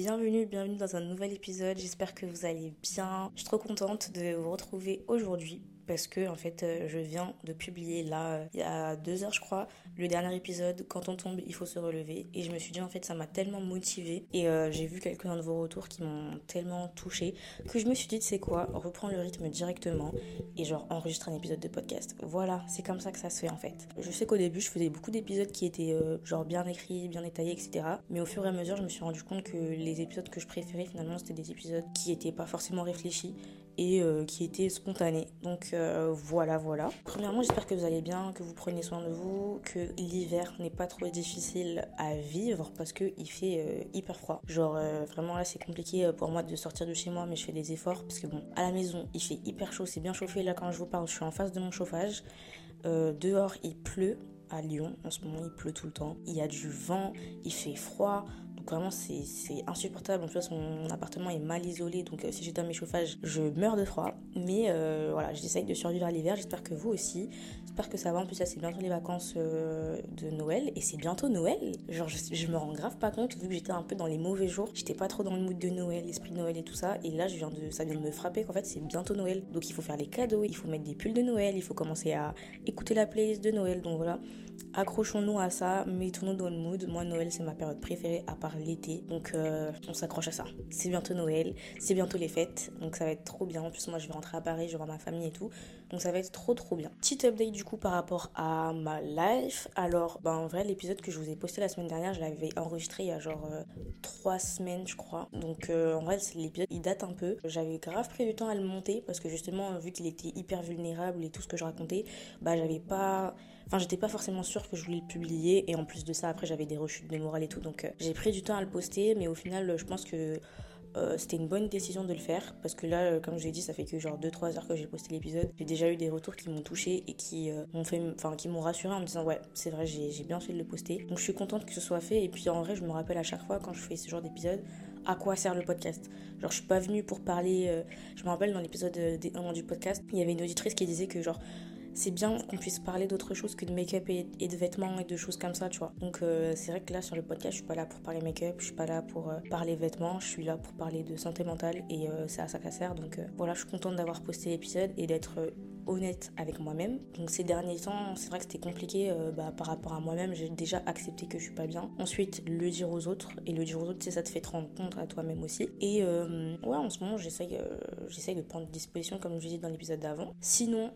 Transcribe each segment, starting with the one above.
Bienvenue, bienvenue dans un nouvel épisode. J'espère que vous allez bien. Je suis trop contente de vous retrouver aujourd'hui parce que en fait euh, je viens de publier là euh, il y a deux heures je crois le dernier épisode. Quand on tombe il faut se relever. Et je me suis dit en fait ça m'a tellement motivée. Et euh, j'ai vu quelques-uns de vos retours qui m'ont tellement touchée que je me suis dit c'est quoi reprends le rythme directement et genre enregistre un épisode de podcast. Voilà c'est comme ça que ça se fait en fait. Je sais qu'au début je faisais beaucoup d'épisodes qui étaient genre bien écrits bien détaillés etc mais au fur et à mesure je me suis rendu compte que les épisodes que je préférais finalement c'était des épisodes qui étaient pas forcément réfléchis et euh, qui était spontané. Donc euh, voilà, voilà. Premièrement, j'espère que vous allez bien, que vous prenez soin de vous, que l'hiver n'est pas trop difficile à vivre parce qu'il fait euh, hyper froid. Genre vraiment là, c'est compliqué pour moi de sortir de chez moi, mais je fais des efforts parce que bon, à la maison, il fait hyper chaud, c'est bien chauffé. Là, quand je vous parle, je suis en face de mon chauffage. dehors, il pleut à Lyon. En ce moment, il pleut tout le temps. Il y a du vent, il fait froid vraiment c'est insupportable. En plus, mon appartement est mal isolé, donc euh, si j'éteins mes chauffages, je meurs de froid. Mais euh, voilà, j'essaye de survivre à l'hiver. J'espère que vous aussi. J'espère que ça va. En plus, là, c'est bientôt les vacances euh, de Noël et c'est bientôt Noël. Genre, je, me rends grave pas compte vu que j'étais un peu dans les mauvais jours. J'étais pas trop dans le mood de Noël, l'esprit de Noël et tout ça. Et là, je viens de, ça vient de me frapper qu'en fait, c'est bientôt Noël. Donc, il faut faire les cadeaux, il faut mettre des pulls de Noël, il faut commencer à écouter la playlist de Noël. Donc voilà, accrochons-nous à ça, mettons-nous dans le mood. Moi, Noël, c'est ma période préférée à part l'été. Donc, euh, on s'accroche à ça. C'est bientôt Noël, c'est bientôt les fêtes. Donc, ça va être trop bien. En plus, moi, je vais rentrer à Paris, je vais voir ma famille et tout. Donc, ça va être trop, trop bien. Petit update du coup par rapport à ma life. Alors, ben, en vrai, l'épisode que je vous ai posté la semaine dernière, je l'avais enregistré il y a genre 3 euh, semaines, je crois. Donc, euh, en vrai, l'épisode, il date un peu. J'avais grave pris du temps à le monter parce que justement, vu qu'il était hyper vulnérable et tout ce que je racontais, bah, j'avais pas Enfin, j'étais pas forcément sûre que je voulais le publier. Et en plus de ça, après, j'avais des rechutes de morale et tout. Donc, euh, j'ai pris du temps à le poster. Mais au final, je pense que euh, c'était une bonne décision de le faire parce que là, euh, comme je l'ai dit, ça fait que genre 2-3 heures que j'ai posté l'épisode. J'ai déjà eu des retours qui m'ont touché et qui m'ont fait, enfin, qui m'ont rassuré en me disant ouais, c'est vrai, j'ai bien fait de le poster. Donc je suis contente que ce soit fait. Et puis en vrai, je me rappelle à chaque fois quand je fais ce genre d'épisode à quoi sert le podcast? Genre, je suis pas venue pour parler. je me rappelle dans l'épisode des 1 du podcast, il y avait une auditrice qui disait que genre c'est bien qu'on puisse parler d'autre chose que de make-up et, de vêtements et de choses comme ça, tu vois. Donc euh, c'est vrai que là sur le podcast, je suis pas là pour parler make-up, je suis pas là pour euh, parler vêtements, je suis là pour parler de santé mentale et euh, c'est à ça qu'à sert. Donc voilà, je suis contente d'avoir posté l'épisode et d'être honnête avec moi-même. Donc ces derniers temps, c'est vrai que c'était compliqué bah, par rapport à moi-même. J'ai déjà accepté que je suis pas bien. Ensuite, le dire aux autres. Et le dire aux autres, c'est ça te fait te rendre compte à toi-même aussi. Et ouais, en ce moment, j'essaye j'essaye de prendre disposition, comme je disais dans l'épisode d'avant. Sinon,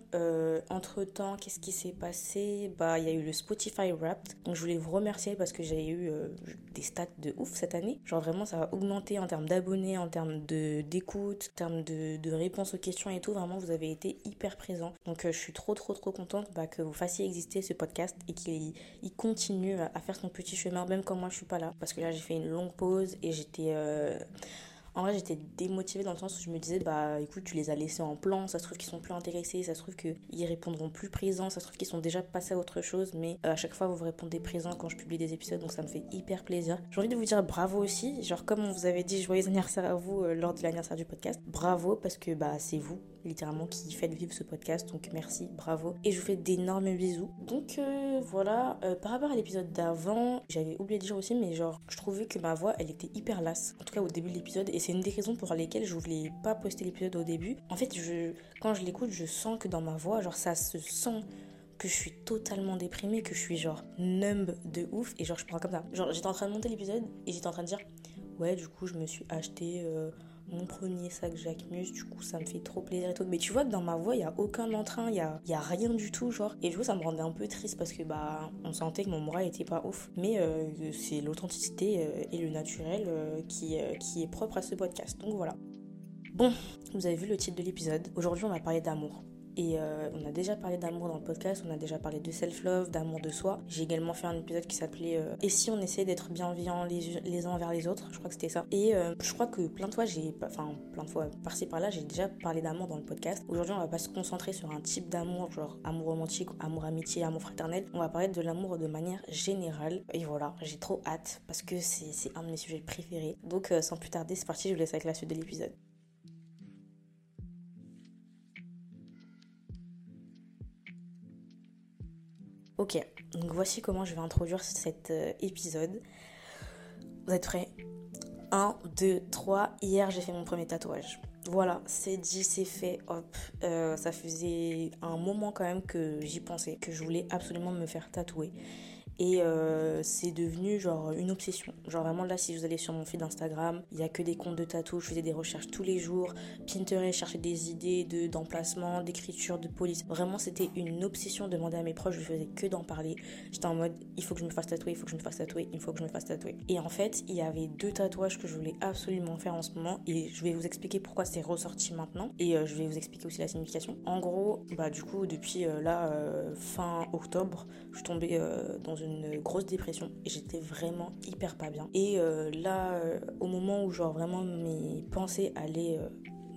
entre temps, qu'est-ce qui s'est passé? Bah, il y a eu le Spotify Wrapped. Donc, je voulais vous remercier parce que j'ai eu euh, des stats de ouf cette année. Genre, vraiment, ça a augmenté en termes d'abonnés, en termes d'écoute, en termes de, de réponses aux questions et tout. Vraiment, vous avez été hyper présents. Donc, euh, je suis trop, trop, trop contente bah, que vous fassiez exister ce podcast et qu'il continue à faire son petit chemin, même quand moi je suis pas là. Parce que là, j'ai fait une longue pause et j'étais. Euh, en vrai, j'étais démotivée dans le sens où je me disais, bah écoute, tu les as laissés en plan, ça se trouve qu'ils sont plus intéressés, ça se trouve qu'ils répondront plus présents, ça se trouve qu'ils sont déjà passés à autre chose, mais euh, à chaque fois vous vous répondez présent quand je publie des épisodes, donc ça me fait hyper plaisir. J'ai envie de vous dire bravo aussi, genre comme on vous avait dit joyeux anniversaire à vous euh, lors de l'anniversaire du podcast, bravo parce que bah c'est vous littéralement qui faites vivre ce podcast. Donc merci, bravo. Et je vous fais d'énormes bisous. Donc euh, voilà, euh, par rapport à l'épisode d'avant, j'avais oublié de dire aussi, mais genre, je trouvais que ma voix, elle était hyper lasse. En tout cas au début de l'épisode. Et c'est une des raisons pour lesquelles je voulais pas poster l'épisode au début. En fait, je, quand je l'écoute, je sens que dans ma voix, genre ça se sent que je suis totalement déprimée, que je suis genre numb de ouf. Et genre, je prends comme ça. Genre, j'étais en train de monter l'épisode et j'étais en train de dire, ouais, du coup, je me suis acheté. Euh, mon premier sac Jacquemus, du coup ça me fait trop plaisir et tout. Mais tu vois que dans ma voix, il y a aucun entrain, il y a, a rien du tout, genre. Et du coup ça me rendait un peu triste parce que bah on sentait que mon moral était pas ouf. Mais euh, c'est l'authenticité euh, et le naturel euh, qui, qui est propre à ce podcast. Donc voilà. Bon, vous avez vu le titre de l'épisode. Aujourd'hui on va parler d'amour. Et euh, on a déjà parlé d'amour dans le podcast, on a déjà parlé de self-love, d'amour de soi. J'ai également fait un épisode qui s'appelait euh, Et si on essayait d'être bienveillants les, les, uns envers les autres? Je crois que c'était ça. Et euh, je crois que plein de fois, j'ai. Enfin, plein de fois, par-ci par-là, j'ai déjà parlé d'amour dans le podcast. Aujourd'hui, on va pas se concentrer sur un type d'amour, genre amour romantique, amour amitié, amour fraternel. On va parler de l'amour de manière générale. Et voilà, j'ai trop hâte parce que c'est un de mes sujets préférés. Donc, sans plus tarder, c'est parti, je vous laisse avec la suite de l'épisode. Ok, donc voici comment je vais introduire cet euh, épisode. Vous êtes prêts? 1, 2, 3. Hier, j'ai fait mon premier tatouage. Voilà, c'est dit, c'est fait, hop. Euh, ça faisait un moment quand même que j'y pensais, que je voulais absolument me faire tatouer. Et euh, c'est devenu genre une obsession. Genre vraiment là, si vous allez sur mon feed Instagram, il y a que des comptes de tatou. Je faisais des recherches tous les jours. Pinterest, cherchais des idées de d'emplacement, d'écriture, de police. Vraiment, c'était une obsession. Demander à mes proches, je faisais que d'en parler. J'étais en mode, il faut que je me fasse tatouer, il faut que je me fasse tatouer, il faut que je me fasse tatouer. Et en fait, il y avait deux tatouages que je voulais absolument faire en ce moment. Et je vais vous expliquer pourquoi c'est ressorti maintenant. Et euh, je vais vous expliquer aussi la signification. En gros, bah du coup, depuis euh, là, fin octobre, je suis tombée dans une grosse dépression et j'étais vraiment hyper pas bien. Et euh, là, euh, au moment où genre vraiment mes pensées allaient euh,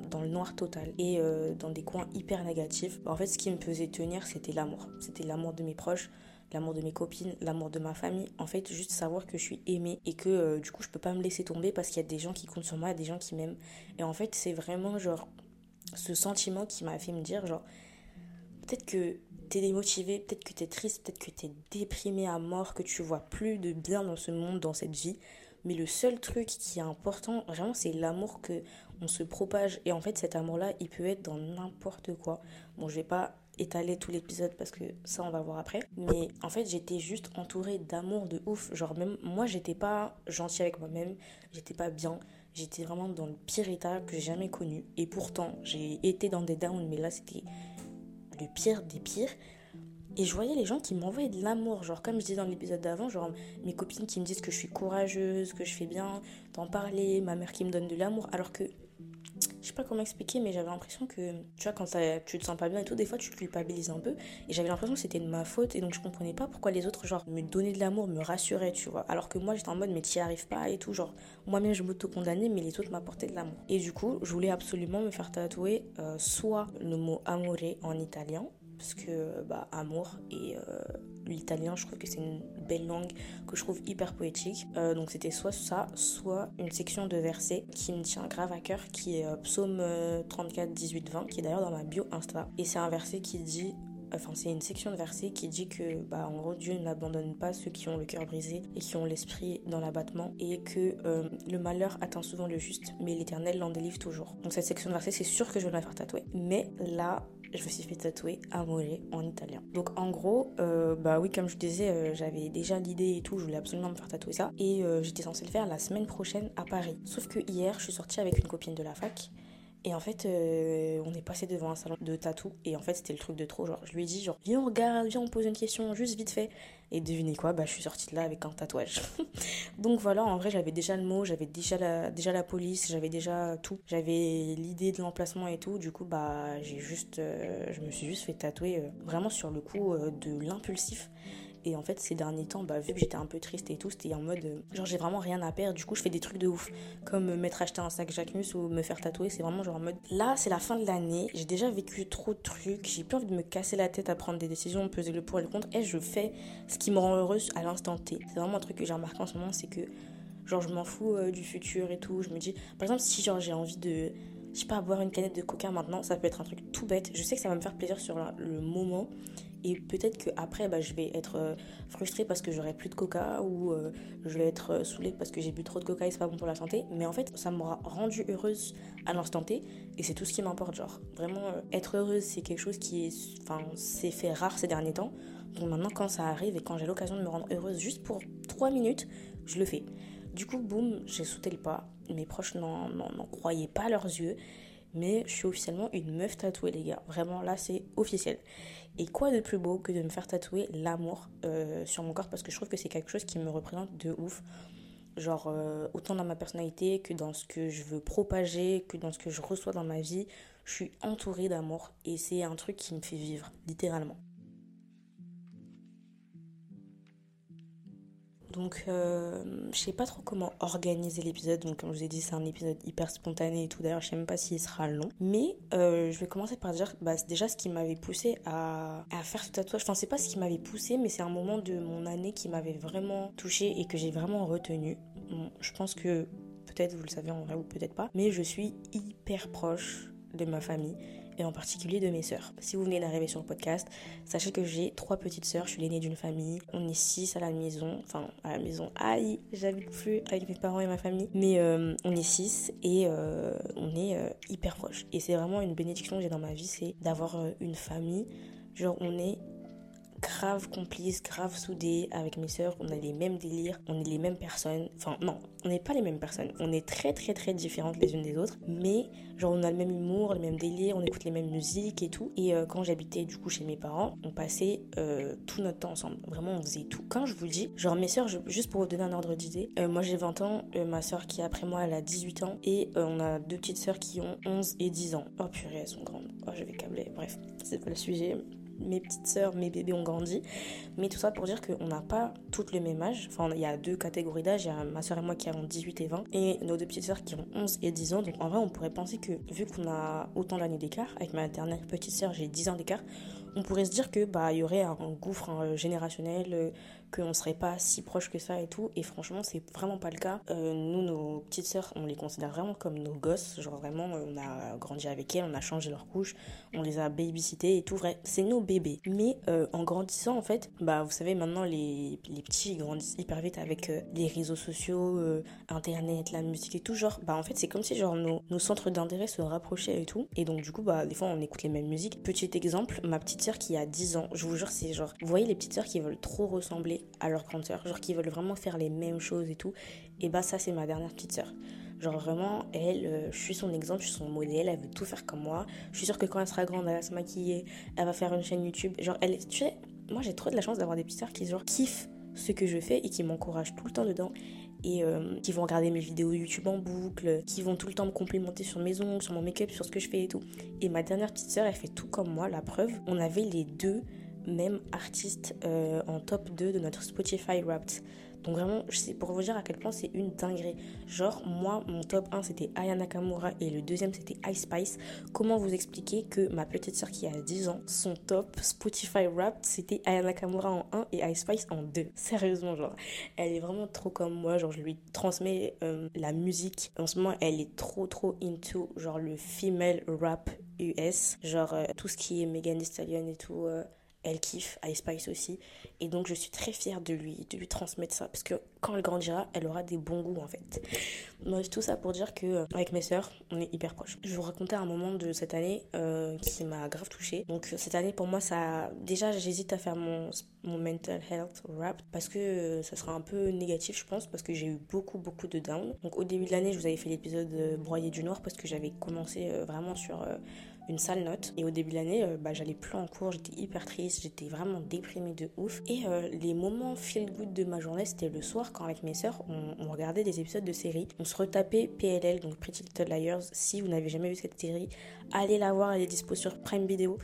dans le noir total et dans des coins hyper négatifs, bah, en fait ce qui me faisait tenir c'était l'amour. C'était l'amour de mes proches, l'amour de mes copines, l'amour de ma famille. En fait, juste savoir que je suis aimée et que du coup je peux pas me laisser tomber parce qu'il y a des gens qui comptent sur moi, des gens qui m'aiment. Et en fait, c'est vraiment genre ce sentiment qui m'a fait me dire genre peut-être que t'es démotivé, peut-être que t'es triste, peut-être que t'es déprimé à mort, que tu vois plus de bien dans ce monde, dans cette vie. Mais le seul truc qui est important, vraiment, c'est l'amour que on se propage. Et en fait, cet amour-là, il peut être dans n'importe quoi. Bon, je vais pas étaler tout l'épisode parce que ça, on va voir après. Mais en fait, j'étais juste entourée d'amour de ouf. Genre, même moi, j'étais pas gentille avec moi-même, j'étais pas bien. J'étais vraiment dans le pire état que j'ai jamais connu. Et pourtant, j'ai été dans des downs, mais là, c'était le pire des pires. Et je voyais les gens qui m'envoyaient de l'amour, genre comme je disais dans l'épisode d'avant, genre mes copines qui me disent que je suis courageuse, que je fais bien d'en parler, ma mère qui me donne de l'amour, alors que je sais pas comment expliquer, mais j'avais l'impression que, tu vois, quand tu te sens pas bien et tout, des fois tu culpabilises un peu. Et j'avais l'impression que c'était de ma faute. Et donc je comprenais pas pourquoi les autres, genre, me donnaient de l'amour, me rassuraient, tu vois. Alors que moi j'étais en mode, mais t'y arrives pas et tout. Genre, moi-même je m'auto-condamnais, mais les autres m'apportaient de l'amour. Et du coup, je voulais absolument me faire tatouer euh, soit le mot amore en italien, parce que bah, amour et euh, l'italien je trouve que c'est une belle langue que je trouve hyper poétique. Euh, donc c'était soit ça soit une section de versets qui me tient grave à cœur qui est euh, psaume 34 18 20 qui est d'ailleurs dans ma bio insta. Et c'est un verset qui dit enfin c'est une section de versets qui dit que bah en gros Dieu n'abandonne pas ceux qui ont le cœur brisé et qui ont l'esprit dans l'abattement et que le malheur atteint souvent le juste mais l'éternel l'en délivre toujours. Donc cette section de versets c'est sûr que je vais la faire tatouer. Mais là je me suis fait tatouer Amore en italien. Donc en gros, euh, bah oui, comme je disais, euh, j'avais déjà l'idée et tout, je voulais absolument me faire tatouer ça. Et euh, j'étais censée le faire la semaine prochaine à Paris. Sauf que hier, je suis sortie avec une copine de la fac et en fait, euh, on est passé devant un salon de tatou. Et en fait, c'était le truc de trop. Genre, je lui ai dit, genre, viens, on regarde, viens, on pose une question, juste vite fait. Et devinez quoi, bah, je suis sortie de là avec un tatouage. Donc voilà, en vrai, j'avais déjà le mot, j'avais déjà la, déjà la police, j'avais déjà tout. J'avais l'idée de l'emplacement et tout. Du coup, bah, j'ai juste, euh, je me suis juste fait tatouer euh, vraiment sur le coup de l'impulsif. Et en fait, ces derniers temps, bah, vu que j'étais un peu triste et tout, c'était en mode euh, genre j'ai vraiment rien à perdre. Du coup, je fais des trucs de ouf. Comme me mettre acheter un sac Jacquemus ou me faire tatouer. C'est vraiment genre en mode là, c'est la fin de l'année. J'ai déjà vécu trop de trucs. J'ai plus envie de me casser la tête à prendre des décisions, peser le pour et le contre. Et je fais ce qui me rend heureuse à l'instant T. C'est vraiment un truc que j'ai remarqué en ce moment, c'est que genre je m'en fous euh, du futur et tout. Je me dis, par exemple, si genre j'ai envie de je sais pas, boire une canette de coca maintenant, ça peut être un truc tout bête. Je sais que ça va me faire plaisir sur le moment, et peut-être qu'après, bah, je vais être euh, frustrée parce que j'aurai plus de coca ou euh, je vais être euh, saoulée parce que j'ai bu trop de coca et c'est pas bon pour la santé. Mais en fait, ça m'aura rendue heureuse à l'instant T et c'est tout ce qui m'importe. Genre, vraiment, être heureuse, c'est quelque chose qui est. Enfin, c'est fait rare ces derniers temps. Donc maintenant, quand ça arrive et quand j'ai l'occasion de me rendre heureuse juste pour 3 minutes, je le fais. Du coup, boum, j'ai sauté le pas. Mes proches n'en croyaient pas leurs yeux. Mais je suis officiellement une meuf tatouée, les gars. Vraiment, là, c'est officiel. Et quoi de plus beau que de me faire tatouer l'amour euh, sur mon corps? Parce que je trouve que c'est quelque chose qui me représente de ouf. Genre, euh, autant dans ma personnalité que dans ce que je veux propager, que dans ce que je reçois dans ma vie, je suis entourée d'amour et c'est un truc qui me fait vivre, littéralement. Donc, euh, je sais pas trop comment organiser l'épisode. Donc, comme je vous ai dit, c'est un épisode hyper spontané et tout. D'ailleurs, je sais même pas s'il sera long. Mais euh, je vais commencer par dire bah, déjà ce qui m'avait poussé à, à, faire ce tatouage. Enfin, c'est pas ce qui m'avait poussé, mais c'est un moment de mon année qui m'avait vraiment touché et que j'ai vraiment retenu. je pense que peut-être vous le savez en vrai ou peut-être pas, mais je suis hyper proche de ma famille et en particulier de mes sœurs. Si vous venez d'arriver sur le podcast, sachez que j'ai trois petites sœurs, je suis l'aînée d'une famille, on est six à la maison, enfin à la maison, aïe, j'habite plus avec mes parents et ma famille, mais euh, on est six et euh, on est euh, hyper proches. Et c'est vraiment une bénédiction que j'ai dans ma vie, c'est d'avoir une famille, genre on est grave complice, grave soudés avec mes sœurs. On a les mêmes délires, on est les mêmes personnes. Enfin, non, on n'est pas les mêmes personnes. On est très, très, très différentes les unes des autres. Mais, genre, on a le même humour, le même délire, on écoute les mêmes musiques et tout. Et euh, quand j'habitais, du coup, chez mes parents, on passait euh, tout notre temps ensemble. Vraiment, on faisait tout. Quand je vous dis, genre, mes sœurs, juste pour vous donner un ordre d'idée, euh, moi j'ai 20 ans, ma sœur qui est après moi, elle a 18 ans. Et on a deux petites sœurs qui ont 11 et 10 ans. Oh purée, elles sont grandes. Oh, je vais câbler. Bref, c'est pas le sujet mes petites sœurs, mes bébés ont grandi. Mais tout ça pour dire qu'on n'a pas toutes le même âge. Enfin, il y a deux catégories d'âge. Il y a ma sœur et moi qui avons 18 et 20. Et nos deux petites sœurs qui ont 11 et 10 ans. Donc en vrai, on pourrait penser que vu qu'on a autant d'années d'écart, avec ma dernière petite sœur, j'ai 10 ans d'écart, on pourrait se dire que bah il y aurait un gouffre hein, générationnel, euh, qu'on serait pas si proche que ça et tout. Et franchement, c'est vraiment pas le cas. Euh, nous, nos petites sœurs, on les considère vraiment comme nos gosses. Genre vraiment, on a grandi avec elles, on a changé leur couche, on les a babysitées et tout. Vrai, c'est nos bébés. Mais euh, en grandissant, en fait, bah vous savez, maintenant les, les petits grandissent hyper vite avec les réseaux sociaux, internet, la musique et tout. Genre, bah en fait, c'est comme si genre nos, nos centres d'intérêt se rapprochaient et tout. Et donc, du coup, bah des fois, on écoute les mêmes musiques. Petit exemple, ma petite qui a 10 ans. Je vous jure, c'est genre, vous voyez les petites sœurs qui veulent trop ressembler à leur grande sœur, genre qui veulent vraiment faire les mêmes choses et tout. Et bah, ça, c'est ma dernière petite sœur. Genre vraiment, elle, euh, je suis son exemple, je suis son modèle, elle veut tout faire comme moi. Je suis sûre que quand elle sera grande, elle va se maquiller, elle va faire une chaîne YouTube. Genre, elle, tu sais, moi j'ai trop de la chance d'avoir des petites sœurs qui genre kiffent ce que je fais et qui m'encouragent tout le temps dedans et euh, qui vont regarder mes vidéos YouTube en boucle, qui vont tout le temps me complimenter sur mes ongles, sur mon make-up, sur ce que je fais et tout. Et ma dernière petite sœur, elle fait tout comme moi, la preuve. On avait les deux mêmes artistes euh, en top 2 de notre Spotify Wrapped. Donc vraiment, c'est pour vous dire à quel point c'est une dinguerie. Genre, moi, mon top 1, c'était Aya Nakamura et le deuxième, c'était Ice Spice. Comment vous expliquer que ma petite soeur qui a 10 ans, son top Spotify Rap, c'était Aya Nakamura en 1 et Ice Spice en 2. Sérieusement, genre, elle est vraiment trop comme moi. Genre, je lui transmets euh, la musique. En ce moment, elle est trop, trop into, genre, le female rap US. Genre, euh, tout ce qui est Megan Thee Stallion et tout. Elle kiffe, Ice Spice aussi. Et donc je suis très fière de lui, de lui transmettre ça. Parce que quand elle grandira, elle aura des bons goûts en fait. Bref, tout ça pour dire que euh, avec mes sœurs, on est hyper proches. Je vous raconter un moment de cette année euh, qui m'a grave touchée. Donc cette année pour moi, ça. Déjà, j'hésite à faire mon, mental health rap parce que euh, ça sera un peu négatif, je pense, parce que j'ai eu beaucoup, beaucoup de down. Donc au début de l'année, je vous avais fait l'épisode Broyé du Noir parce que j'avais commencé vraiment sur une sale note. Et au début de l'année, bah, j'allais plus en cours, j'étais hyper triste, j'étais vraiment déprimée de ouf. Et les moments feel good de ma journée, c'était le soir quand avec mes sœurs, on, regardait des épisodes de séries. On se retapait PLL, donc Pretty Little Liars. Si vous n'avez jamais vu cette série, allez la voir, elle est dispo sur Prime Video.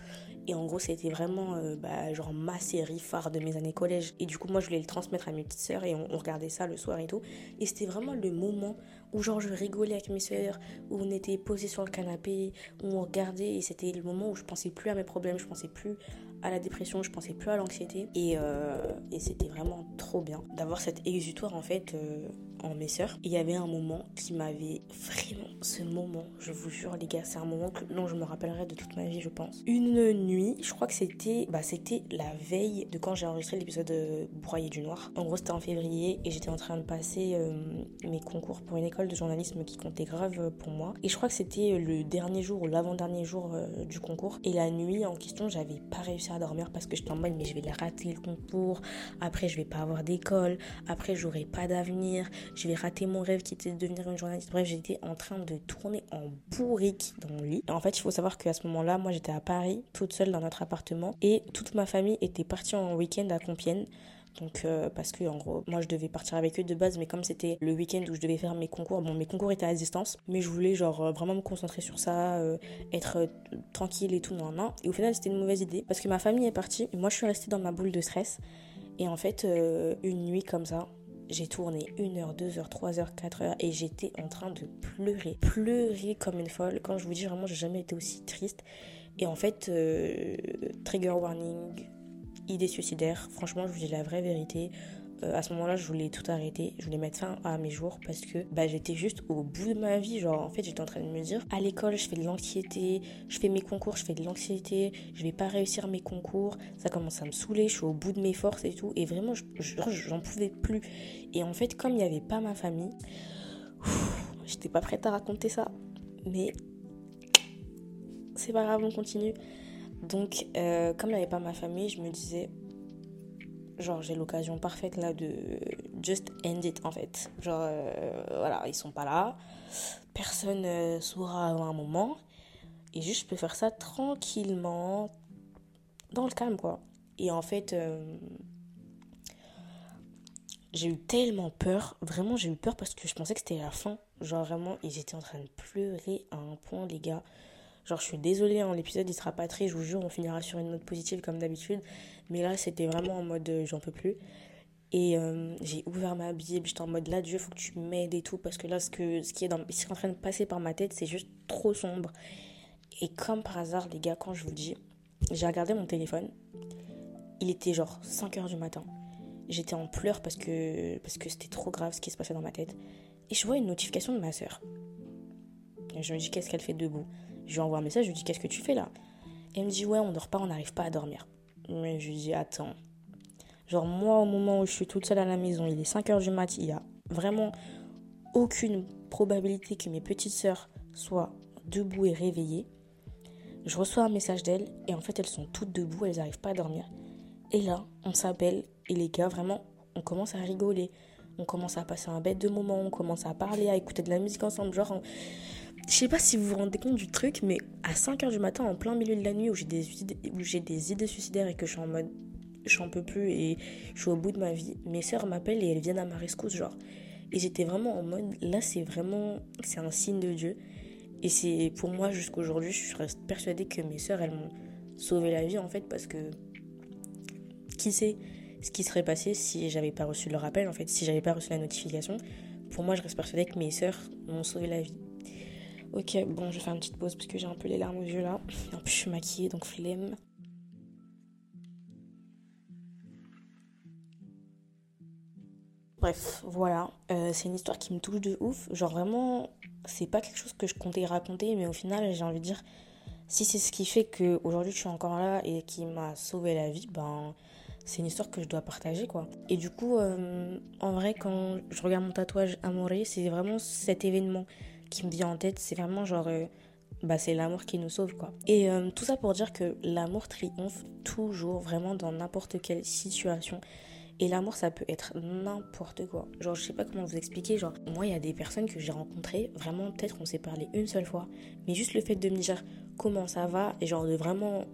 Et en gros, c'était vraiment euh, bah, genre ma série phare de mes années collège. Et du coup, moi, je voulais le transmettre à mes petites sœurs et on regardait ça le soir et tout. Et c'était vraiment le moment où genre je rigolais avec mes sœurs, où on était posés sur le canapé, où on regardait et c'était le moment où je pensais plus à mes problèmes, je pensais plus à la dépression, je pensais plus à l'anxiété et, euh, et c'était vraiment trop bien d'avoir cet exutoire en fait euh, en mes sœurs. Il y avait un moment qui m'avait vraiment, ce moment, je vous jure les gars, c'est un moment que non je me rappellerai de toute ma vie je pense. Une nuit, je crois que c'était bah c'était la veille de quand j'ai enregistré l'épisode de Broyer du Noir. En gros c'était en février et j'étais en train de passer euh, mes concours pour une école de journalisme qui comptait grave pour moi. Et je crois que c'était le dernier jour ou l'avant-dernier jour du concours et la nuit en question j'avais pas réussi dormir parce que j'étais en mode mais je vais rater le concours, après je vais pas avoir d'école, après j'aurai pas d'avenir, je vais rater mon rêve qui était de devenir une journaliste. Bref, j'étais en train de tourner en bourrique dans mon lit. en fait, il faut savoir qu'à ce moment-là, moi j'étais à Paris, toute seule dans notre appartement et toute ma famille était partie en week-end à Compiègne Donc, euh, parce que en gros, moi je devais partir avec eux de base, mais comme c'était le week-end où je devais faire mes concours, bon, mes concours étaient à distance, mais je voulais genre euh, vraiment me concentrer sur ça, euh, être tranquille et tout, non, non. Et au final, c'était une mauvaise idée parce que ma famille est partie, et moi je suis restée dans ma boule de stress. Et en fait, une nuit comme ça, j'ai tourné une heure, deux heures, trois heures, quatre heures et j'étais en train de pleurer. Pleurer comme une folle. Quand je vous dis vraiment, j'ai jamais été aussi triste. Et en fait, trigger warning, idée suicidaire. Franchement, je vous dis la vraie vérité. Euh, à ce moment-là, je voulais tout arrêter. Je voulais mettre fin à mes jours parce que bah, j'étais juste au bout de ma vie. Genre, en fait, j'étais en train de me dire à l'école, je fais de l'anxiété. Je fais mes concours, je fais de l'anxiété. Je vais pas réussir mes concours. Ça commence à me saouler. Je suis au bout de mes forces et tout. Et vraiment, j'en pouvais plus. Et en fait, comme il n'y avait pas ma famille, j'étais pas prête à raconter ça. Mais c'est pas grave, on continue. Donc, euh, comme il n'y avait pas ma famille, je me disais, genre, j'ai l'occasion parfaite là de just end it en fait. Genre, euh, voilà, ils sont pas là, personne ne saura à un moment, et juste je peux faire ça tranquillement, dans le calme quoi. Et en fait, euh, j'ai eu tellement peur, vraiment j'ai eu peur parce que je pensais que c'était la fin. Genre, vraiment, ils étaient en train de pleurer à un point, les gars. Genre, je suis désolée, hein, l'épisode il sera pas très, je vous jure, on finira sur une note positive comme d'habitude. Mais là, c'était vraiment en mode euh, j'en peux plus. Et euh, j'ai ouvert ma Bible, j'étais en mode là, Dieu, faut que tu m'aides et tout. Parce que là, ce, que, ce, qui est en train de passer par ma tête, c'est juste trop sombre. Et comme par hasard, les gars, quand je vous dis, j'ai regardé mon téléphone. Il était genre 5 heures du matin. J'étais en pleurs parce que parce que c'était trop grave ce qui se passait dans ma tête. Et je vois une notification de ma soeur. Et je me dis qu'est-ce qu'elle fait debout? Je lui envoie un message, je lui dis Qu'est-ce que tu fais là? Elle me dit Ouais, on dort pas, on n'arrive pas à dormir. Mais je lui dis Attends. Genre, moi, au moment où je suis toute seule à la maison, il est 5 h du mat, il y a vraiment aucune probabilité que mes petites sœurs soient debout et réveillées. Je reçois un message d'elles et en fait, elles sont toutes debout, elles n'arrivent pas à dormir. Et là, on s'appelle et les gars, vraiment, on commence à rigoler. On commence à passer un bête de moment, on commence à parler, à écouter de la musique ensemble. Genre, je sais pas si vous vous rendez compte du truc, mais à 5h du matin, en plein milieu de la nuit, où j'ai des, des idées suicidaires et que je suis en mode j'en peux plus et je suis au bout de ma vie, mes sœurs m'appellent et elles viennent à ma rescousse, genre. Et j'étais vraiment en mode là, c'est vraiment, c'est un signe de Dieu. Et c'est pour moi, jusqu'aujourd'hui, je suis persuadée que mes sœurs, elles m'ont sauvé la vie en fait, parce que qui sait ce qui serait passé si j'avais pas reçu leur appel, en fait, si j'avais pas reçu la notification. Pour moi, je reste persuadée que mes sœurs m'ont sauvé la vie. Ok, bon, je vais faire une petite pause parce que j'ai un peu les larmes aux yeux là. En plus, je suis maquillée, donc flemme. Bref, voilà. Euh, c'est une histoire qui me touche de ouf. Genre vraiment, c'est pas quelque chose que je comptais raconter, mais au final, j'ai envie de dire, si c'est ce qui fait qu'aujourd'hui je suis encore là et qui m'a sauvé la vie, ben c'est une histoire que je dois partager quoi. Et du coup, euh, en vrai, quand je regarde mon tatouage amoureux, c'est vraiment cet événement qui me vient en tête, c'est vraiment genre, euh, bah, c'est l'amour qui nous sauve, quoi. Et euh, tout ça pour dire que l'amour triomphe toujours, vraiment dans n'importe quelle situation. Et l'amour, ça peut être n'importe quoi. Genre, je sais pas comment vous expliquer. Genre, moi, il y a des personnes que j'ai rencontrées, vraiment, peut-être on s'est parlé une seule fois. Mais juste le fait de me dire comment ça va, et genre de vraiment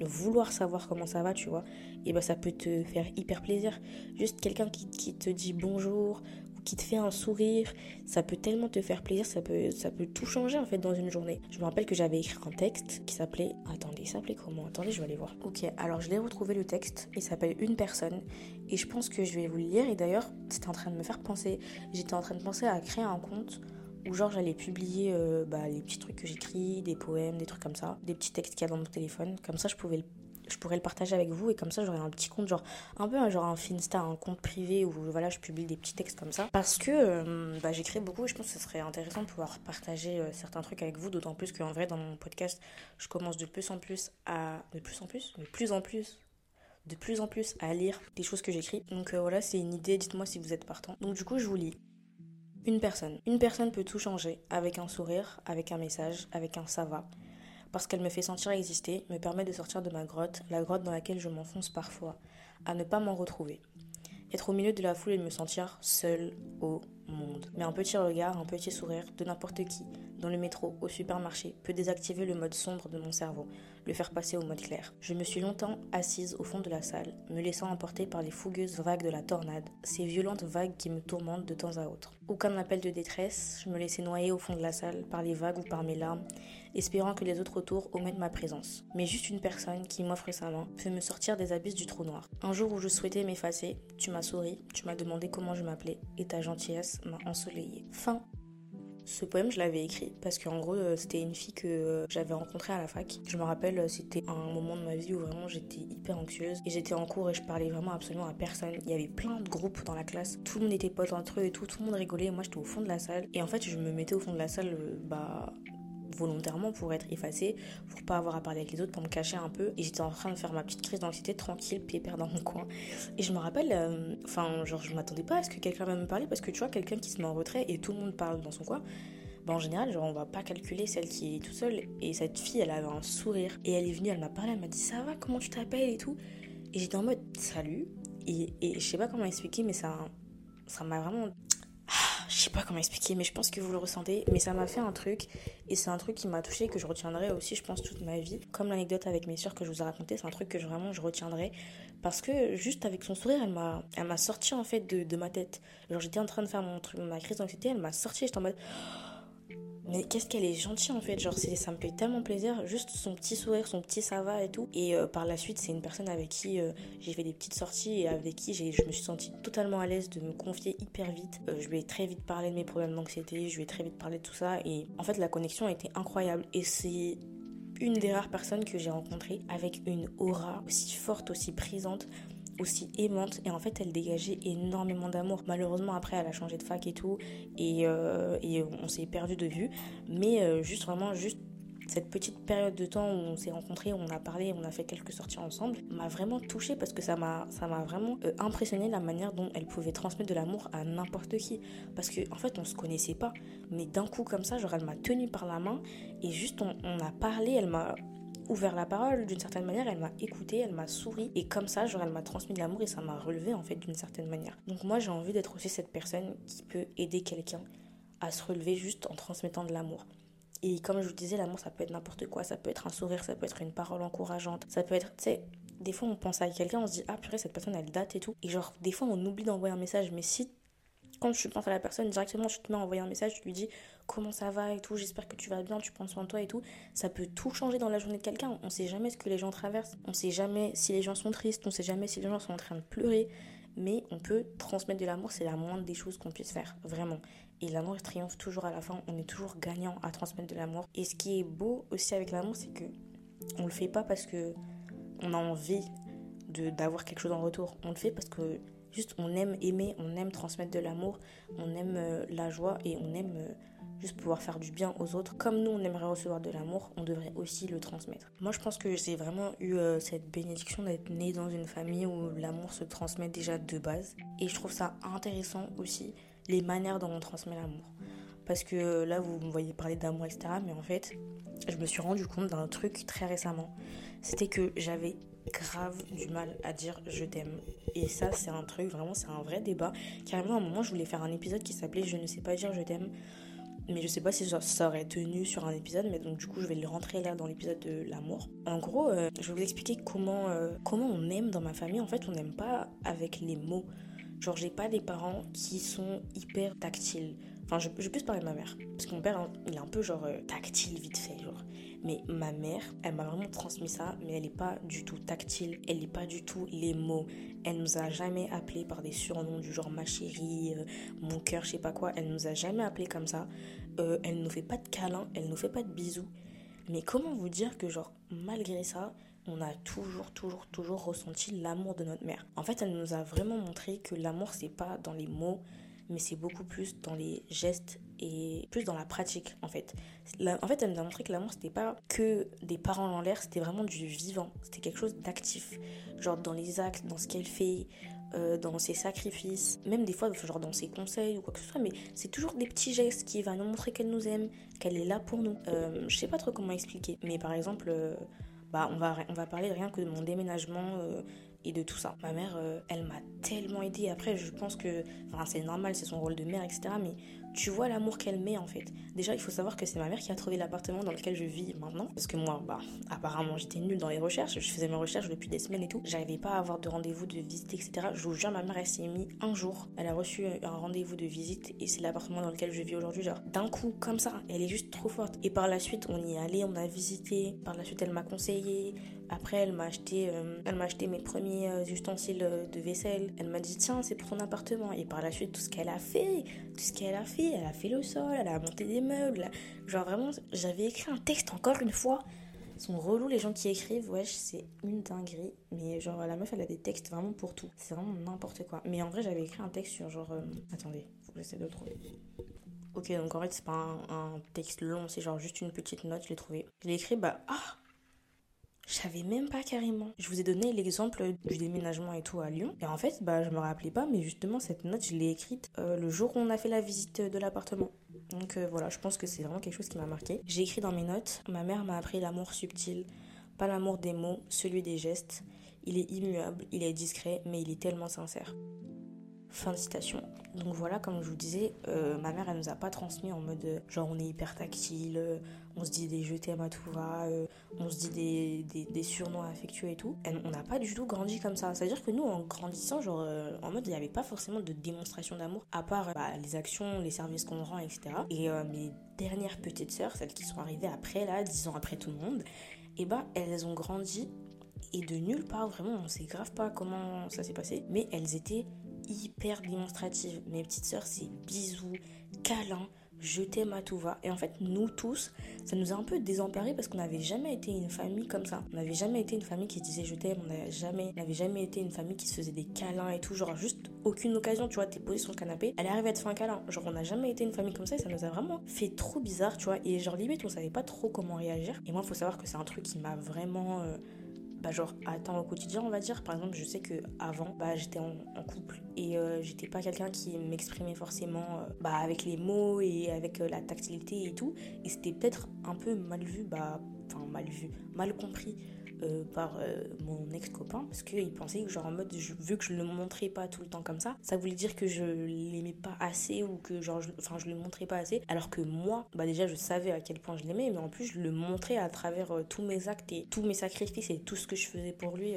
vouloir savoir comment ça va, tu vois, et bah ça peut te faire hyper plaisir. Juste quelqu'un qui, qui te dit bonjour qui te fait un sourire, ça peut tellement te faire plaisir, ça peut, ça peut tout changer en fait dans une journée. Je me rappelle que j'avais écrit un texte qui s'appelait. Attendez, il s'appelait comment? Attendez, je vais aller voir. Ok, alors je l'ai retrouvé le texte. Il s'appelle Une personne. Et je pense que je vais vous le lire. Et d'ailleurs, c'était en train de me faire penser. J'étais en train de penser à créer un compte où genre j'allais publier euh, bah, les petits trucs que j'écris, des poèmes, des trucs comme ça, des petits textes qu'il y a dans mon téléphone. Comme ça, je pouvais le je pourrais le partager avec vous et comme ça j'aurais un petit compte genre un peu genre un Finsta, un compte privé où voilà je publie des petits textes comme ça. Parce que euh, bah, j'écris beaucoup et je pense que ce serait intéressant de pouvoir partager euh, certains trucs avec vous d'autant plus qu'en vrai dans mon podcast je commence de plus en plus à de plus en plus de plus en plus de plus en plus à lire des choses que j'écris. Donc euh, voilà c'est une idée dites-moi si vous êtes partant. Donc du coup je vous lis. Une personne. Une personne peut tout changer avec un sourire avec un message avec un ça va parce qu'elle me fait sentir exister, me permet de sortir de ma grotte, la grotte dans laquelle je m'enfonce parfois, à ne pas m'en retrouver. Être au milieu de la foule et me sentir seule au monde. Mais un petit regard, un petit sourire de n'importe qui, dans le métro, au supermarché, peut désactiver le mode sombre de mon cerveau. le faire passer au mode clair. Je me suis longtemps assise au fond de la salle, me laissant emporter par les fougueuses vagues de la tornade, ces violentes vagues qui me tourmentent de temps à autre. Aucun appel de détresse, je me laissais noyer au fond de la salle par les vagues ou par mes larmes, espérant que les autres autour omettent ma présence. Mais juste une personne qui m'offre sa main peut me sortir des abysses du trou noir. Un jour où je souhaitais m'effacer, tu m'as souri, tu m'as demandé comment je m'appelais, et ta gentillesse m'a ensoleillée. Fin. Ce poème, je l'avais écrit parce qu'en gros, euh, c'était une fille que euh, j'avais rencontrée à la fac. Je me rappelle, euh, c'était un moment de ma vie où vraiment j'étais hyper anxieuse et j'étais en cours et je parlais vraiment absolument à personne. Il y avait plein de groupes dans la classe, tout le monde était potes entre eux et tout, tout le monde rigolait. Et moi, j'étais au fond de la salle et en fait, je me mettais au fond de la salle, bah volontairement pour être effacée, pour pas avoir à parler avec les autres, pour me cacher un peu. Et j'étais en train de faire ma petite crise d'anxiété tranquille, pépère dans mon coin. Et je me rappelle, euh, enfin, genre, je m'attendais pas à ce que quelqu'un vienne me parler parce que tu vois, quelqu'un qui se met en retrait et tout le monde parle dans son coin. Bah en général, genre, on va pas calculer celle qui est tout seule. Et cette fille, elle avait un sourire. Et elle est venue, elle m'a parlé, elle m'a dit Ça va, comment tu t'appelles et tout. Et j'étais en mode Salut. Et, et je sais pas comment expliquer, mais ça ça m'a vraiment sais pas comment expliquer, mais je pense que vous le ressentez. Mais ça m'a fait un truc, et c'est un truc qui m'a touché, que je retiendrai aussi, je pense, toute ma vie. Comme l'anecdote avec mes soeurs que je vous ai raconté, c'est un truc que vraiment je retiendrai. Parce que juste avec son sourire, elle m'a, sorti en fait de, de ma tête. Genre j'étais en train de faire mon truc, ma crise d'anxiété, elle m'a sorti, j'étais en mode mais qu'est-ce qu'elle est gentille en fait, genre ça me fait tellement plaisir, juste son petit sourire, son petit ça va et tout. Et euh, par la suite, c'est une personne avec qui euh, j'ai fait des petites sorties et avec qui je me suis sentie totalement à l'aise de me confier hyper vite. Euh, je lui ai très vite parlé de mes problèmes d'anxiété, je lui ai très vite parlé de tout ça et en fait la connexion a été incroyable et c'est une des rares personnes que j'ai rencontrées avec une aura aussi forte, aussi présente aussi aimante. Et en fait elle dégageait énormément d'amour. Malheureusement après elle a changé de fac et tout. Et, euh, et on s'est perdu de vue. Mais euh, juste vraiment juste cette petite période de temps où on s'est rencontrés, on a parlé, on a fait quelques sorties ensemble, m'a vraiment touchée parce que ça m'a ça m'a vraiment euh, impressionné la manière dont elle pouvait transmettre de l'amour à n'importe qui. Parce que en fait on se connaissait pas. Mais d'un coup comme ça genre elle m'a tenu par la main. Et juste on a parlé, elle m'a ouvert la parole d'une certaine manière, elle m'a écouté, elle m'a souri et comme ça, genre elle m'a transmis de l'amour et ça m'a relevé en fait d'une certaine manière. Donc moi j'ai envie d'être aussi cette personne qui peut aider quelqu'un à se relever juste en transmettant de l'amour. Et comme je vous disais, l'amour ça peut être n'importe quoi, ça peut être un sourire, ça peut être une parole encourageante, ça peut être, tu sais, des fois on pense à quelqu'un, on se dit ah purée cette personne elle date et tout. Et genre des fois on oublie d'envoyer un message, mais si quand je pense à la personne, directement, je te mets à envoyer un message, tu lui dis comment ça va et tout, j'espère que tu vas bien, tu prends soin de toi et tout. Ça peut tout changer dans la journée de quelqu'un. On sait jamais ce que les gens traversent, on sait jamais si les gens sont tristes, on sait jamais si les gens sont en train de pleurer, mais on peut transmettre de l'amour, c'est la moindre des choses qu'on puisse faire, vraiment. Et l'amour triomphe toujours à la fin, on est toujours gagnant à transmettre de l'amour. Et ce qui est beau aussi avec l'amour, c'est que on le fait pas parce que on a envie d'avoir quelque chose en retour. On le fait parce que Juste, on aime aimer, on aime transmettre de l'amour, on aime euh, la joie et on aime euh, juste pouvoir faire du bien aux autres. Comme nous, on aimerait recevoir de l'amour, on devrait aussi le transmettre. Moi, je pense que j'ai vraiment eu euh, cette bénédiction d'être née dans une famille où l'amour se transmet déjà de base. Et je trouve ça intéressant aussi, les manières dont on transmet l'amour. Parce que là, vous me voyez parler d'amour, etc. Mais en fait, je me suis rendu compte d'un truc très récemment. C'était que j'avais grave du mal à dire je t'aime. Et ça, c'est un truc, vraiment, c'est un vrai débat. Carrément, à un moment, je voulais faire un épisode qui s'appelait Je ne sais pas dire je t'aime. Mais je sais pas si ça aurait tenu sur un épisode, mais donc du coup je vais le rentrer là dans l'épisode de l'amour. En gros, euh, je vais vous expliquer comment, euh, comment on aime dans ma famille. En fait, on n'aime pas avec les mots. Genre, j'ai pas des parents qui sont hyper tactiles. Enfin, je, je peux plus parler de ma mère. Parce que mon père, hein, il est un peu genre euh, tactile vite fait. Mais ma mère, elle m'a vraiment transmis ça, mais elle n'est pas du tout tactile, elle n'est pas du tout les mots. Elle nous a jamais appelé par des surnoms du genre ma chérie, euh, mon cœur, je sais pas quoi. Elle nous a jamais appelé comme ça. Euh, elle nous fait pas de câlins, elle nous fait pas de bisous. Mais comment vous dire que genre malgré ça, on a toujours, toujours, toujours ressenti l'amour de notre mère? En fait, elle nous a vraiment montré que l'amour, c'est pas dans les mots, mais c'est beaucoup plus dans les gestes et plus dans la pratique en fait. en fait, elle nous a montré que l'amour c'était pas que des paroles en l'air, c'était vraiment du vivant, c'était quelque chose d'actif. Genre dans les actes, dans ce qu'elle fait, euh, dans ses sacrifices, même des fois genre dans ses conseils ou quoi que ce soit, mais c'est toujours des petits gestes qui vont nous montrer qu'elle nous aime, qu'elle est là pour nous. Euh, je sais pas trop comment expliquer, mais par exemple, euh, bah on va, on va parler rien que de mon déménagement et de tout ça. Ma mère, elle m'a tellement aidée. Après, je pense que, enfin, c'est normal, c'est son rôle de mère, etc. Mais tu vois l'amour qu'elle met en fait. Déjà, il faut savoir que c'est ma mère qui a trouvé l'appartement dans lequel je vis maintenant. Parce que moi, bah, apparemment, j'étais nulle dans les recherches. Je faisais mes recherches depuis des semaines et tout. J'arrivais pas à avoir de rendez-vous de visite, etc. Je vous jure, ma mère, elle s'est mis un jour. Elle a reçu un rendez-vous de visite et c'est l'appartement dans lequel je vis aujourd'hui. Genre, d'un coup, comme ça, elle est juste trop forte. Et par la suite, on y est allé, on a visité. Par la suite, elle m'a conseillé. Après, elle m'a acheté, euh, elle m'a acheté mes premiers euh, ustensiles euh, de vaisselle. Elle m'a dit tiens, c'est pour ton appartement. Et par la suite, tout ce qu'elle a fait, tout ce qu'elle a fait, elle a fait le sol, elle a monté des meubles. Genre vraiment, j'avais écrit un texte encore une fois. Sont relous les gens qui écrivent, wesh, c'est une dinguerie. Mais genre la meuf, elle a des textes vraiment pour tout. C'est vraiment n'importe quoi. Mais en vrai, j'avais écrit un texte sur genre, attendez, faut que j'essaie de le trouver. Ok, donc en fait, c'est pas un, un texte long, c'est genre juste une petite note, je l'ai trouvé. Je l'ai écrit, bah, ah, je savais même pas carrément. Je vous ai donné l'exemple du déménagement et tout à Lyon. Et en fait, bah, je me rappelais pas, mais justement, cette note, je l'ai écrite euh, le jour où on a fait la visite de l'appartement. Donc euh, voilà, je pense que c'est vraiment quelque chose qui m'a marqué. J'ai écrit dans mes notes Ma mère m'a appris l'amour subtil, pas l'amour des mots, celui des gestes. Il est immuable, il est discret, mais il est tellement sincère. Fin de citation. Donc voilà, comme je vous disais, euh, ma mère, elle nous a pas transmis en mode euh, genre on est hyper tactile, euh, on se dit des je t'aime à tout va, on se dit des, des, surnoms affectueux et tout. on n'a pas du tout grandi comme ça. C'est-à-dire que nous, en grandissant, genre en mode il n'y avait pas forcément de démonstration d'amour, à part bah, les actions, les services qu'on rend, etc. Et mes dernières petites sœurs, celles qui sont arrivées après, là, dix ans après tout le monde, et eh bah elles ont grandi et de nulle part, vraiment, on sait grave pas comment ça s'est passé, mais elles étaient hyper démonstrative. Mes petites sœurs, c'est bisous, câlins, je t'aime à tout va. Et en fait, nous tous, ça nous a un peu désemparés parce qu'on n'avait jamais été une famille comme ça. On n'avait jamais été une famille qui disait je t'aime, on n'avait jamais, jamais été une famille qui se faisait des câlins et tout. Genre, juste aucune occasion, tu vois, t'es posé sur le canapé, elle arrive à te faire un câlin. Genre, on n'a jamais été une famille comme ça et ça nous a vraiment fait trop bizarre, tu vois. Et genre, limite, on savait pas trop comment réagir. Et moi, il faut savoir que c'est un truc qui m'a vraiment. Euh, bah, genre atteint au quotidien on va dire. Par exemple je sais que avant bah j'étais en, couple et euh, j'étais pas quelqu'un qui m'exprimait forcément euh, bah avec les mots et avec euh, la tactilité et tout. Et c'était peut-être un peu mal vu bah enfin mal vu mal compris euh, par euh, mon ex-copain parce qu'il pensait que genre en mode vu que je le montrais pas tout le temps comme ça ça voulait dire que je l'aimais pas assez ou que genre enfin je le montrais pas assez. Alors que moi bah déjà je savais à quel point je l'aimais mais en plus je le montrais à travers euh, tous mes actes et tous mes sacrifices et tout ce que je faisais pour lui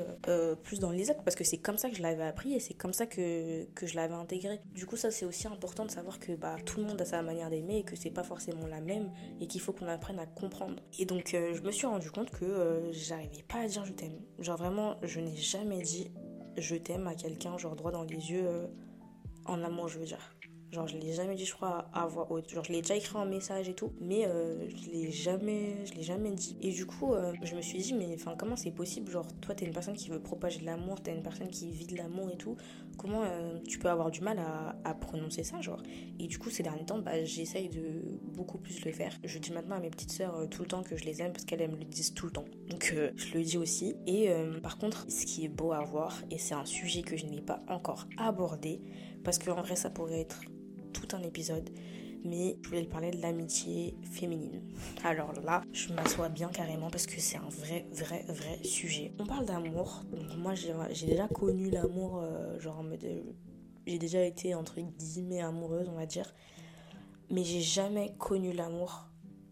plus dans les actes parce que c'est comme ça que je l'avais appris et c'est comme ça que, que je l'avais intégré. Du coup ça c'est aussi important de savoir que bah tout le monde a sa manière d'aimer et que c'est pas forcément la même et qu'il faut qu'on apprenne à comprendre. Et donc je me suis rendu compte que j'arrivais pas à dire je t'aime. Genre vraiment, je n'ai jamais dit je t'aime à quelqu'un, genre droit dans les yeux, euh, en amour, je veux dire. Genre, je l'ai jamais dit, je crois, à voix haute. Genre, je l'ai déjà écrit en message et tout, mais euh, je l'ai jamais, je l'ai jamais dit. Et du coup, euh, je me suis dit, mais enfin, comment c'est possible? Genre, toi, t'es une personne qui veut propager de l'amour, t'es une personne qui vit de l'amour et tout. Comment euh, tu peux avoir du mal à, prononcer ça, genre? Et du coup, ces derniers temps, bah, j'essaye de beaucoup plus le faire. Je dis maintenant à mes petites sœurs tout le temps que je les aime parce qu'elles me le disent tout le temps. Donc, je le dis aussi. Et par contre, ce qui est beau à voir, et c'est un sujet que je n'ai pas encore abordé, parce qu'en vrai, ça pourrait être tout un épisode, mais je voulais parler de l'amitié féminine. Alors là, je m'assois bien carrément parce que c'est un vrai, vrai, vrai sujet. On parle d'amour. Donc moi, j'ai déjà connu l'amour, euh, genre. Euh, j'ai déjà été entre guillemets amoureuse, on va dire. Mais j'ai jamais connu l'amour,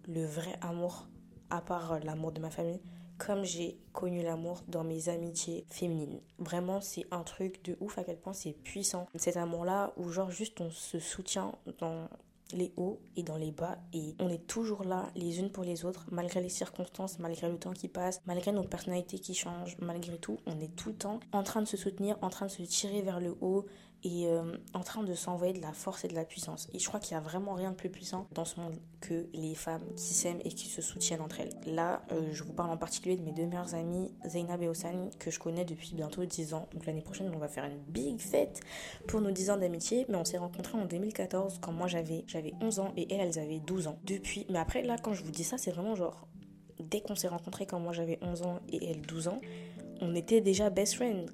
le vrai amour, à part euh, l'amour de ma famille comme j'ai connu l'amour dans mes amitiés féminines. Vraiment, c'est un truc de ouf à quel point c'est puissant. Cet amour-là où genre juste on se soutient dans les hauts et dans les bas et on est toujours là les unes pour les autres malgré les circonstances, malgré le temps qui passe, malgré nos personnalités qui changent, malgré tout, on est tout le temps en train de se soutenir, en train de se tirer vers le haut euh, en train de s'envoyer de la force et de la puissance. Et je crois qu'il n'y a vraiment rien de plus puissant dans ce monde que les femmes qui s'aiment et qui se soutiennent entre elles. Là, euh, je vous parle en particulier de mes deux meilleures amies, Zainab et Ossani, que je connais depuis bientôt 10 ans. Donc l'année prochaine, on va faire une big fête pour nos 10 ans d'amitié. Mais on s'est rencontrés en 2014 quand moi j'avais j'avais 11 ans et elles, elles avaient 12 ans. Depuis, mais après là, quand je vous dis ça, c'est vraiment genre, dès qu'on s'est rencontrés quand moi j'avais 11 ans et elle 12 ans, on était déjà best friends.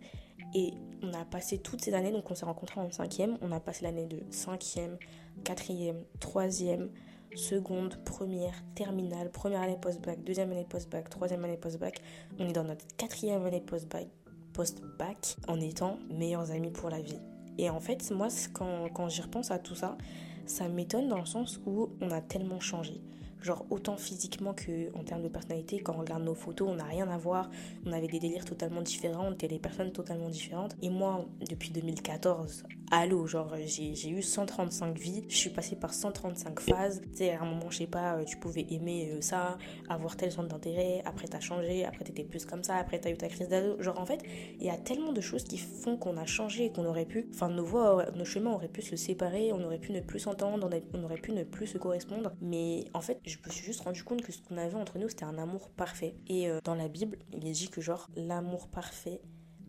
Et on a passé toutes ces années, donc on s'est rencontrés en cinquième, on a passé l'année de cinquième, quatrième, troisième, seconde, première, terminale, première année post-bac, deuxième année post-bac, troisième année post-bac. On est dans notre quatrième année post-bac post-bac en étant meilleurs amis pour la vie. Et en fait, moi, quand, quand j'y repense à tout ça, ça m'étonne dans le sens où on a tellement changé. Genre autant physiquement que en termes de personnalité, quand on regarde nos photos, on n'a rien à voir. On avait des délires totalement différents, on était des personnes totalement différentes. Et moi, depuis 2014, allô, genre j'ai eu 135 vies, je suis passée par 135 phases. Tu sais, à un moment, je sais pas, euh, tu pouvais aimer euh, ça, avoir tel centre d'intérêt, après t'as changé, après t'étais plus comme ça, après t'as eu ta crise d'ado. Genre en fait, il y a tellement de choses qui font qu'on a changé et qu'on aurait pu, enfin nos voies, nos chemins auraient pu se séparer, on aurait pu ne plus s'entendre, on aurait pu ne plus se correspondre. Mais en fait, je me suis juste rendu compte que ce qu'on avait entre nous, c'était un amour parfait. Et euh, dans la Bible, il est dit que genre l'amour parfait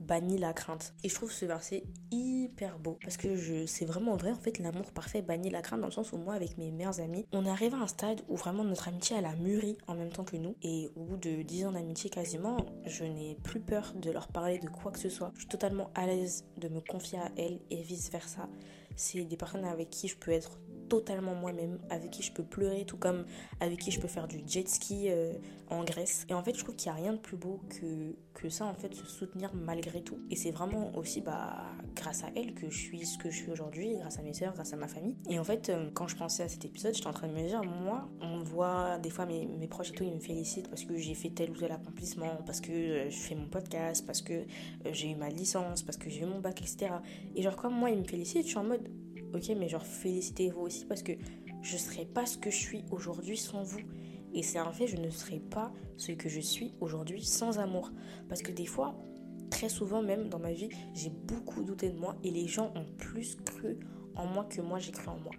bannit la crainte. Et je trouve ce verset hyper beau parce que je c'est vraiment vrai en fait l'amour parfait bannit la crainte dans le sens où moi avec mes meilleurs amis, on arrive à un stade où vraiment notre amitié elle a mûri en même temps que nous et au bout de 10 ans d'amitié quasiment, je n'ai plus peur de leur parler de quoi que ce soit. Je suis totalement à l'aise de me confier à elles et vice versa. C'est des personnes avec qui je peux être totalement moi-même, avec qui je peux pleurer, tout comme avec qui je peux faire du jet ski euh, en Grèce. Et en fait, je trouve qu'il n'y a rien de plus beau que, que ça, en fait, se soutenir malgré tout. Et c'est vraiment aussi bah, grâce à elle que je suis ce que je suis aujourd'hui, grâce à mes soeurs, grâce à ma famille. Et en fait, euh, quand je pensais à cet épisode, j'étais en train de me dire, moi, on voit des fois mes, proches et tout, ils me félicitent parce que j'ai fait tel ou tel accomplissement, parce que euh, je fais mon podcast, parce que j'ai eu ma licence, parce que j'ai eu mon bac, etc. Et genre, comme moi, ils me félicitent, je suis en mode, ok, mais genre félicitez-vous aussi parce que je ne serais pas ce que je suis aujourd'hui sans vous. Et c'est un fait, je ne serais pas ce que je suis aujourd'hui sans amour. Parce que des fois, très souvent même dans ma vie, j'ai beaucoup douté de moi et les gens ont plus cru en moi que moi j'ai cru en moi.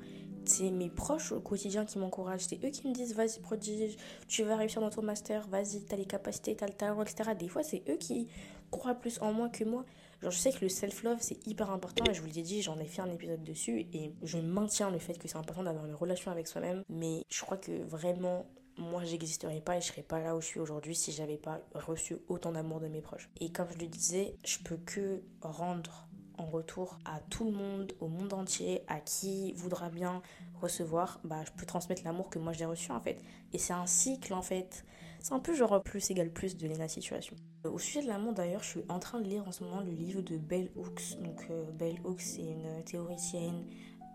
C'est mes proches au quotidien qui m'encouragent. C'est eux qui me disent vas-y prodige, tu vas réussir dans ton master, vas-y, t'as les capacités, t'as le talent, etc. Des fois, c'est eux qui croient plus en moi que moi. Genre, je sais que le self-love, c'est hyper important et je vous l'ai dit, j'en ai fait un épisode dessus et je maintiens le fait que c'est important d'avoir une relation avec soi-même. Mais je crois que vraiment, moi, j'existerais pas et je serais pas là où je suis aujourd'hui si j'avais pas reçu autant d'amour de mes proches. Et comme je le disais, je peux que rendre en retour à tout le monde, au monde entier, à qui voudra bien recevoir, bah, je peux transmettre l'amour que moi j'ai reçu en fait. Et c'est un cycle en fait. C'est un peu genre plus égal plus de Lena Situation. Au sujet de l'amour d'ailleurs, je suis en train de lire en ce moment le livre de Bell Hooks. Donc euh, Bell Hooks c'est une théoricienne,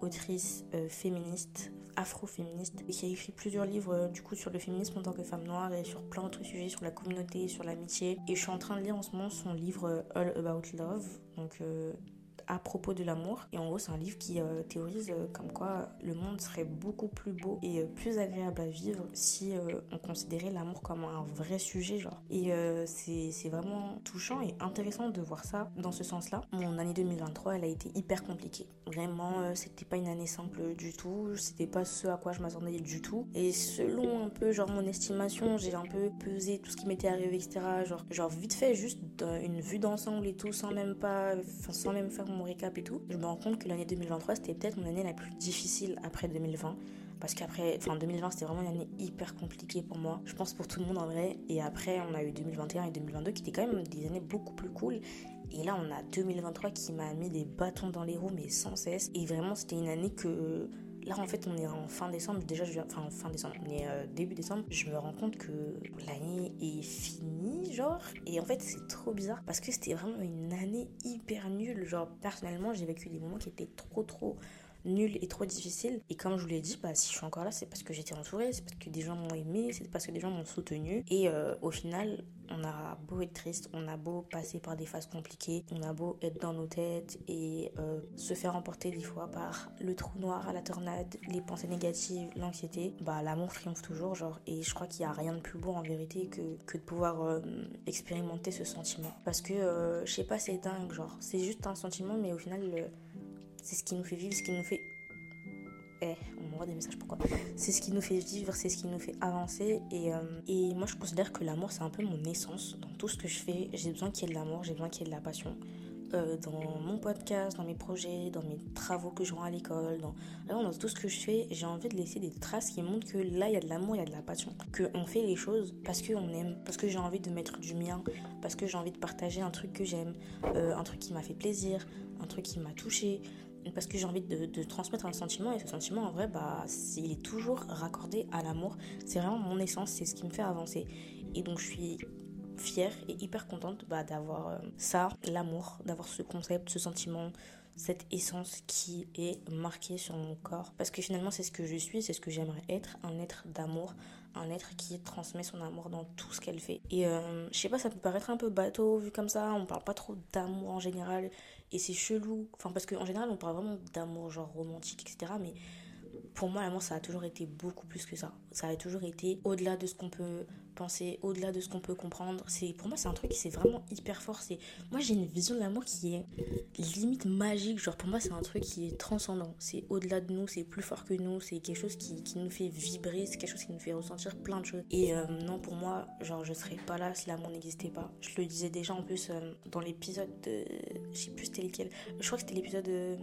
autrice euh, féministe, afro-féministe, qui a écrit plusieurs livres euh, du coup sur le féminisme en tant que femme noire et sur plein d'autres sujets, sur la communauté, sur l'amitié. Et je suis en train de lire en ce moment son livre All About Love. Donc à propos de l'amour. Et en gros, c'est un livre qui euh, théorise euh, comme quoi le monde serait beaucoup plus beau et euh, plus agréable à vivre si on considérait l'amour comme un vrai sujet, genre. Et c'est vraiment touchant et intéressant de voir ça dans ce sens-là. Mon année 2023, elle a été hyper compliquée. Vraiment, c'était pas une année simple du tout. C'était pas ce à quoi je m'attendais du tout. Et selon un peu, genre, mon estimation, j'ai un peu pesé tout ce qui m'était arrivé, etc. Genre, genre, vite fait, juste une vue d'ensemble et tout, sans même pas, sans même faire mon récap et tout, je me rends compte que l'année 2023 c'était peut-être mon année la plus difficile après 2020. Parce qu'après, enfin 2020 c'était vraiment une année hyper compliquée pour moi. Je pense pour tout le monde en vrai. Et après on a eu 2021 et 2022 qui étaient quand même des années beaucoup plus cool. Et là on a 2023 qui m'a mis des bâtons dans les roues mais sans cesse. Et vraiment c'était une année que Là, en fait, on est en fin décembre. Déjà, je, enfin, fin décembre, on est euh, début décembre. Je me rends compte que l'année est finie, genre. Et en fait, c'est trop bizarre parce que c'était vraiment une année hyper nulle. Genre, personnellement, j'ai vécu des moments qui étaient trop, trop nul et trop difficile. Et comme je vous l'ai dit, bah, si je suis encore là, c'est parce que j'étais entourée, c'est parce que des gens m'ont aimé, c'est parce que des gens m'ont soutenu. Et euh, au final, on a beau être triste, on a beau passer par des phases compliquées, on a beau être dans nos têtes et euh, se faire emporter des fois par le trou noir à la tornade, les pensées négatives, l'anxiété, bah l'amour triomphe toujours, genre. Et je crois qu'il n'y a rien de plus beau en vérité que, que de pouvoir euh, expérimenter ce sentiment. Parce que, je sais pas, c'est dingue, genre. C'est juste un sentiment, mais au final, c'est ce qui nous fait vivre, ce qui nous fait. Eh, on m'envoie des messages, pourquoi? C'est ce qui nous fait vivre, c'est ce qui nous fait avancer. Et, euh, et moi, je considère que l'amour, c'est un peu mon essence. Dans tout ce que je fais, j'ai besoin qu'il y ait de l'amour, j'ai besoin qu'il y ait de la passion. Euh, dans mon podcast, dans mes projets, dans mes travaux que je rends à l'école, dans, dans tout ce que je fais, j'ai envie de laisser des traces qui montrent que là, il y a de l'amour, il y a de la passion. Qu'on fait les choses parce qu'on aime, parce que j'ai envie de mettre du mien, parce que j'ai envie de partager un truc que j'aime, euh, un truc qui m'a fait plaisir, un truc qui m'a touché, parce que j'ai envie de, transmettre un sentiment et ce sentiment en vrai bah il est toujours raccordé à l'amour c'est vraiment mon essence c'est ce qui me fait avancer et donc je suis fière et hyper contente bah, d'avoir euh, ça l'amour d'avoir ce concept ce sentiment cette essence qui est marquée sur mon corps. Parce que finalement, c'est ce que je suis, c'est ce que j'aimerais être, un être d'amour, un être qui transmet son amour dans tout ce qu'elle fait. Et euh, je sais pas, ça peut paraître un peu bateau vu comme ça, on parle pas trop d'amour en général, et c'est chelou. Enfin, parce qu'en général, on parle vraiment d'amour, genre romantique, etc. Mais pour moi, l'amour, ça a toujours été beaucoup plus que ça. Ça a toujours été au-delà de ce qu'on peut au-delà de ce qu'on peut comprendre. C'est Pour moi, c'est un truc qui c'est vraiment hyper fort. Moi, j'ai une vision de l'amour qui est limite magique. Genre, pour moi, c'est un truc qui est transcendant. C'est au-delà de nous, c'est plus fort que nous. C'est quelque chose qui, qui, nous fait vibrer, c'est quelque chose qui nous fait ressentir plein de choses. Et euh, non, pour moi, genre, je serais pas là si l'amour n'existait pas. Je le disais déjà en plus euh, dans l'épisode de. Je sais plus c'était lequel. Je crois que c'était l'épisode euh,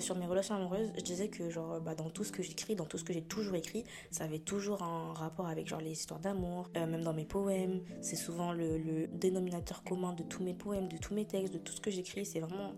sur mes relations amoureuses. Je disais que, genre, bah, dans tout ce que j'écris, dans tout ce que j'ai toujours écrit, ça avait toujours un rapport avec, genre, les histoires d'amour même dans mes poèmes. C'est souvent le, dénominateur commun de tous mes poèmes, de tous mes textes, de tout ce que j'écris. C'est vraiment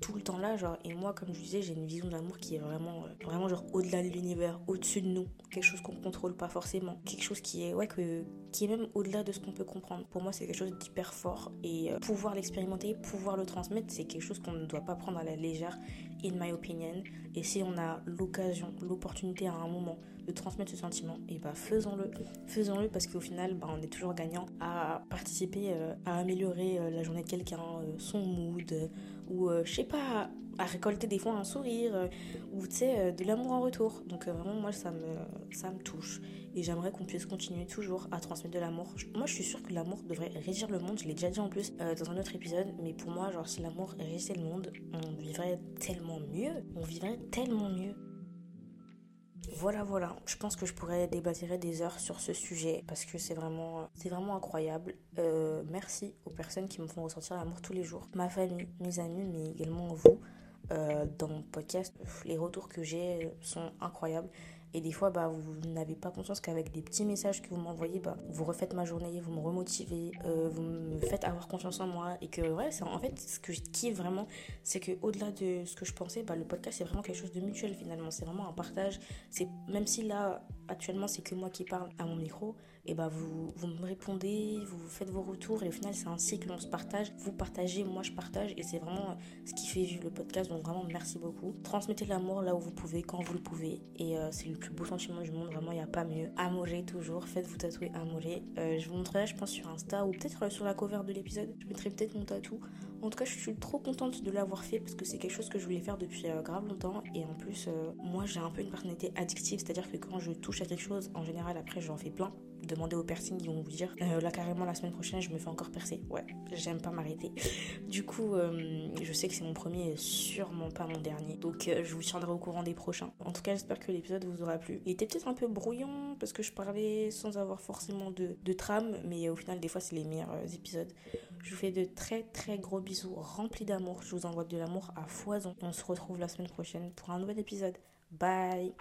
tout le temps là genre. Et moi comme je disais j'ai une vision d'amour qui est vraiment vraiment genre au-delà de l'univers au-dessus de nous. Quelque chose qu'on contrôle pas forcément. Quelque chose qui est ouais que qui est même au-delà de ce qu'on peut comprendre. Pour moi c'est quelque chose d'hyper fort. Et euh, pouvoir l'expérimenter pouvoir le transmettre c'est quelque chose qu'on ne doit pas prendre à la légère in my opinion. Et si on a l'occasion l'opportunité à un moment de transmettre ce sentiment, et bah faisons-le. Faisons-le parce qu'au final, bah, on est toujours gagnant à participer euh, à améliorer euh, la journée de quelqu'un, euh, son mood, ou je sais pas, à récolter des fois un sourire, ou tu sais, de l'amour en retour. Donc vraiment, moi, ça me, ça me touche. Et j'aimerais qu'on puisse continuer toujours à transmettre de l'amour. Moi, je suis sûre que l'amour devrait régir le monde. Je l'ai déjà dit en plus dans un autre épisode. Mais pour moi, genre, si l'amour régissait le monde, on vivrait tellement mieux. On vivrait tellement mieux. Voilà, voilà. Je pense que je pourrais débattre des heures sur ce sujet parce que c'est vraiment, incroyable. Euh, merci aux personnes qui me font ressentir l'amour tous les jours. Ma famille, mes amis, mais également vous. Euh, dans mon podcast, les retours que j'ai sont incroyables. Et des fois, bah, vous n'avez pas conscience qu'avec des petits messages que vous m'envoyez, bah, vous refaites ma journée, vous me remotivez, euh, vous me faites avoir confiance en moi. Et que, ouais, en fait, ce que je kiffe vraiment, c'est que au-delà de ce que je pensais, bah, le podcast, c'est vraiment quelque chose de mutuel finalement. C'est vraiment un partage. Même si là, actuellement, c'est que moi qui parle à mon micro, et bah vous, vous me répondez, vous faites vos retours et au final c'est un cycle, on se partage, vous partagez, moi je partage et c'est vraiment ce qui fait vivre le podcast donc vraiment merci beaucoup. Transmettez l'amour là où vous pouvez, quand vous le pouvez et euh, c'est le plus beau sentiment du monde, vraiment il n'y a pas mieux. Amourez toujours, faites-vous tatouer amourez. Euh, je vous montrerai je pense sur Insta ou peut-être euh, sur la cover de l'épisode, je mettrai peut-être mon tatou. En tout cas, je suis trop contente de l'avoir fait parce que c'est quelque chose que je voulais faire depuis grave longtemps. Et en plus, moi, j'ai un peu une personnalité addictive, c'est-à-dire que quand je touche à quelque chose, en général, après, j'en fais plein demander aux personnes qui vont vous dire euh, là carrément la semaine prochaine je me fais encore percer. Ouais j'aime pas m'arrêter. Du coup euh, je sais que c'est mon premier et sûrement pas mon dernier. Donc euh, je vous tiendrai au courant des prochains. En tout cas j'espère que l'épisode vous aura plu. Il était peut-être un peu brouillon parce que je parlais sans avoir forcément de, de trame mais au final des fois c'est les meilleurs épisodes. Je vous fais de très très gros bisous remplis d'amour. Je vous envoie de l'amour à foison. On se retrouve la semaine prochaine pour un nouvel épisode. Bye